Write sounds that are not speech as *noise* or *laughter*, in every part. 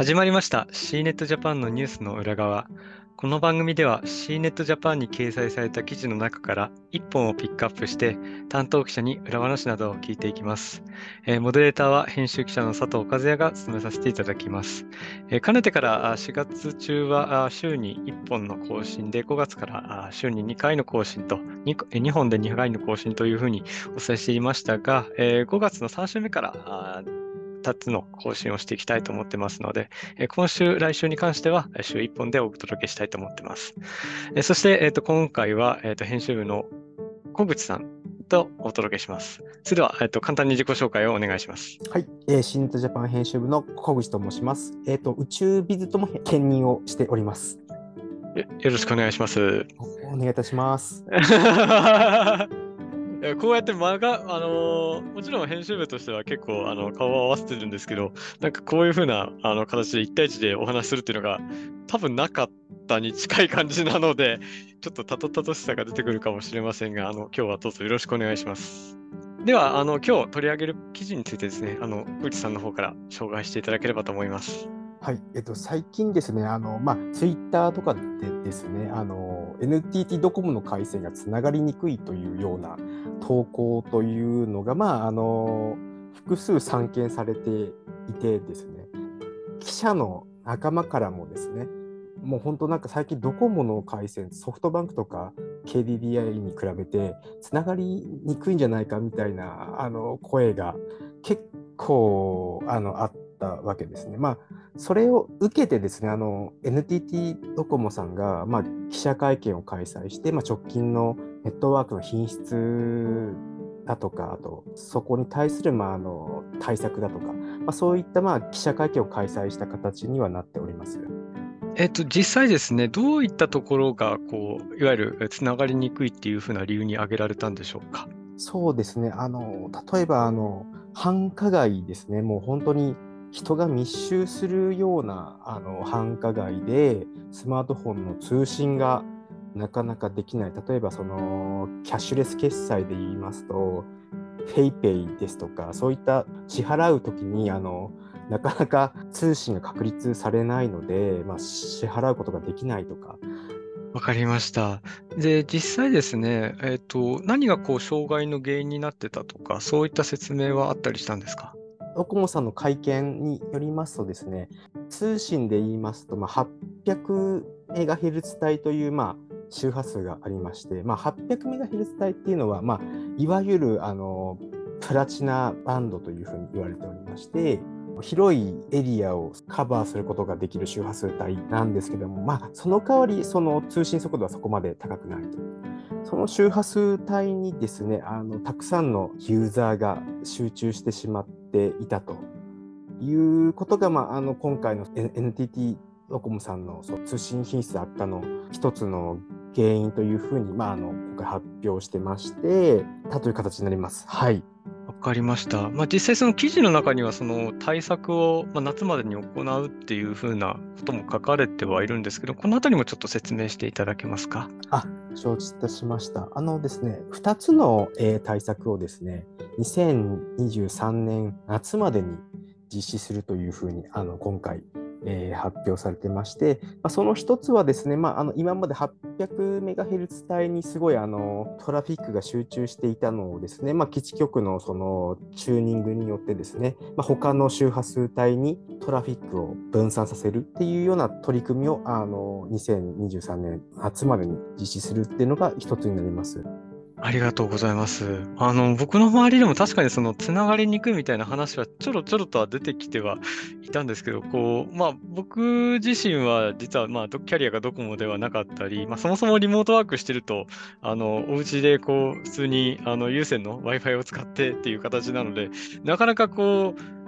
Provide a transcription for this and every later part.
始まりました C ネットジャパンのニュースの裏側。この番組では C ネットジャパンに掲載された記事の中から1本をピックアップして担当記者に裏話などを聞いていきます。えー、モデレーターは編集記者の佐藤和也が務めさせていただきます。えー、かねてから4月中は週に1本の更新で5月から週に2回の更新と 2, 2本で2回の更新というふうにお伝えしていましたが、えー、5月の3週目から2つの更新をしていきたいと思ってますので、え今週、来週に関しては週1本でお届けしたいと思ってます。えそして、えー、と今回は、えー、と編集部の小口さんとお届けします。それでは、えー、と簡単に自己紹介をお願いします。はい、えー、シントジャパン編集部の小口と申します。えっ、ー、と宇宙ビズとも兼任をしております。よろしくお願いします。お願いいたします。*laughs* こうやって間が、あのー、もちろん編集部としては結構あの顔を合わせてるんですけど、なんかこういうふうなあの形で1対1でお話しするっていうのが多分なかったに近い感じなので、ちょっとたどたどしさが出てくるかもしれませんが、あの今日はどうぞよろしくお願いします。では、あの今日取り上げる記事についてですね、あの、内さんの方から紹介していただければと思います。はい、えっと、最近ですね、あの、まあ、ツイッターとかでですね、あの、NTT ドコモの回線がつながりにくいというような投稿というのが、まあ、あの、複数散見されていてですね、記者の仲間からもですね、もう本当なんか最近ドコモの回線、ソフトバンクとか KDDI に比べてつながりにくいんじゃないかみたいなあの声が結構あのあったわけですね。まあそれを受けてですね、あの NTT ドコモさんが、まあ、記者会見を開催して、まあ、直近のネットワークの品質だとか、あとそこに対する、まあ、あの対策だとか、まあ、そういった、まあ、記者会見を開催した形にはなっております。えっと、実際ですね、どういったところがこういわゆるつながりにくいっていうふうな理由に挙げられたんでしょうか？そうですね、あの例えばあの繁華街ですね、もう本当に人が密集するようなあの繁華街でスマートフォンの通信がなかなかできない。例えばそのキャッシュレス決済で言いますと、PayPay ですとか、そういった支払うときにあのなかなか通信が確立されないので、まあ、支払うことができないとか。わかりました。で、実際ですね、えっ、ー、と、何がこう障害の原因になってたとか、そういった説明はあったりしたんですか？ドコモさんの会見によりますとですね、通信で言いますと、まあ、800メガヘルツ帯という、まあ、周波数がありまして、まあ、800メガヘルツ帯っていうのは、まあ、いわゆるあのプラチナバンドというふうに言われておりまして、広いエリアをカバーすることができる周波数帯なんですけども、まあ、その代わりその通信速度はそこまで高くないと。その周波数帯にですねあのたくさんのユーザーが集中してしまっていたということが、まあ、あの今回の NTT ドコモさんのそう通信品質悪化の一つの原因というふうに、まあ、あの今回発表してましてたという形になります。はいわかりました。まあ、実際その記事の中にはその対策をま夏までに行うっていうふうなことも書かれてはいるんですけど、このあたりもちょっと説明していただけますか？あ、承知いたしました。あのですね、2つの、えー、対策をですね、2023年夏までに実施するというふうにあの今回えー、発表されてまして、まあ、その一つはですね、まあ、あの今まで 800MHz 帯にすごいあのトラフィックが集中していたのをですね、まあ、基地局のそのチューニングによってですね、まあ、他の周波数帯にトラフィックを分散させるっていうような取り組みをあの2023年夏までに実施するっていうのが一つになります。ありがとうございます。あの、僕の周りでも確かにそのつながりにくいみたいな話はちょろちょろとは出てきてはいたんですけど、こう、まあ僕自身は実はまあキャリアがドコモではなかったり、まあそもそもリモートワークしてると、あの、お家でこう、普通にあの有線の Wi-Fi を使ってっていう形なので、なかなかこう、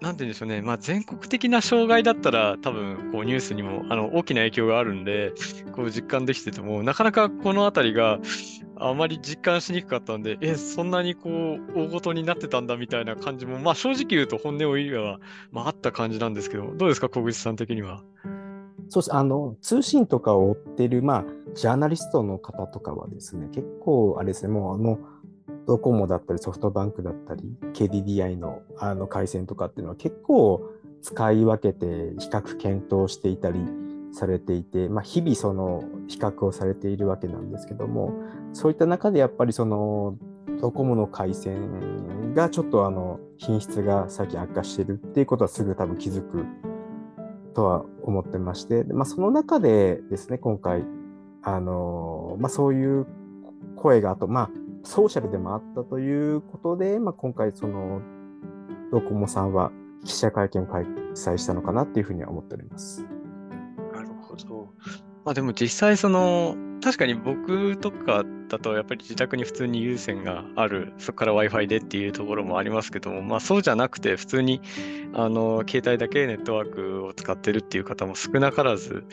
なんて言うんでしょうね、まあ、全国的な障害だったら、多分こうニュースにもあの大きな影響があるんで、こう実感できてても、なかなかこの辺りがあまり実感しにくかったんで、え、そんなにこう大ごとになってたんだみたいな感じも、まあ、正直言うと本音を言えば、まあ、あった感じなんですけど、どうですか、小口さん的には？そうですあの通信とかを追ってる、まあ、ジャーナリストの方とかはですね、結構、あれですね、もうあの、ドコモだったりソフトバンクだったり KDDI のあの回線とかっていうのは結構使い分けて比較検討していたりされていて、まあ、日々その比較をされているわけなんですけどもそういった中でやっぱりそのドコモの回線がちょっとあの品質が最近悪化してるっていうことはすぐ多分気づくとは思ってまして、まあ、その中でですね今回あの、まあ、そういう声があと、まあ、ソーシャルでもあったということで、まあ、今回そのドコモさんは記者会見を開催したのかなっていうふうには思っております。ど。まあでも実際その確かに僕とかだとやっぱり自宅に普通に有線があるそこから Wi-Fi でっていうところもありますけども、まあ、そうじゃなくて普通にあの携帯だけネットワークを使ってるっていう方も少なからず、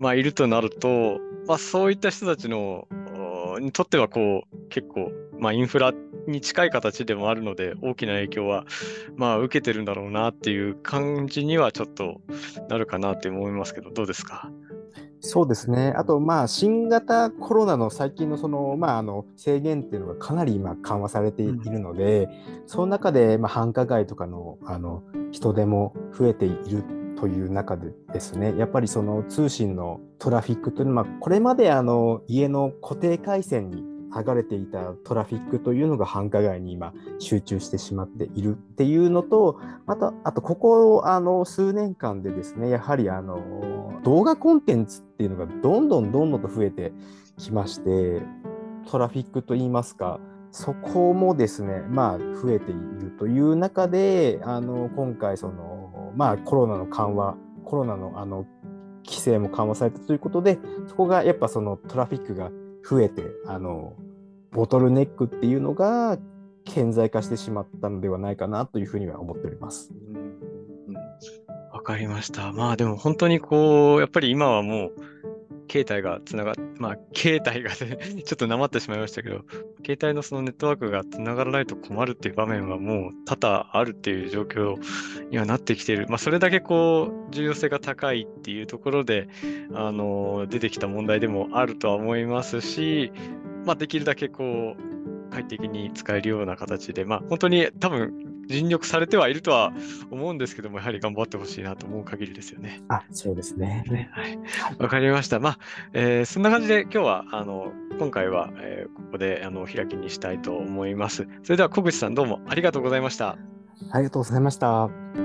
まあ、いるとなると、まあ、そういった人たちのにとってはこう結構、まあ、インフラに近い形でもあるので大きな影響は、まあ、受けてるんだろうなっていう感じにはちょっとなるかなって思いますけどどうですか？そうですね。あと、まあ、新型コロナの最近のその、まあ、あの制限っていうのがかなり今緩和されているので、うん、その中で、まあ、繁華街とかのあの人手も増えているという中でですね、やっぱりその通信のトラフィックというのは、これまであの家の固定回線に剥がれていたトラフィックというのが繁華街に今集中してしまっているっていうのと、また、あとここあの数年間でですね、やはりあの動画コンテンツっていうのがどんどんどんどんと増えてきまして、トラフィックといいますか、そこもですね、まあ、増えているという中で、あの今回その、まあ、コロナの緩和、コロナのあの規制も緩和されたということで、そこがやっぱそのトラフィックが増えて、あのボトルネックっていうのが顕在化してしまったのではないかなというふうには思っております。わかりました。まあでも本当にこう、やっぱり今はもう、携帯がつながっ、まあ、携帯が *laughs* ちょっとなまってしまいましたけど、携帯のそのネットワークがつながらないと困るっていう場面はもう多々あるっていう状況にはなってきている。まあ、それだけこう、重要性が高いっていうところで、あの、出てきた問題でもあるとは思いますし、まあ、できるだけこう、快適に使えるような形で、まあ、本当に多分尽力されてはいるとは思うんですけども、やはり頑張ってほしいなと思う限りですよね。あ、そうですね。ねはい。わかりました。まあ、えー、そんな感じで今日は、あの、今回は、えー、ここで、あの、開きにしたいと思います。それでは、小口さんどうもありがとうございました。ありがとうございました。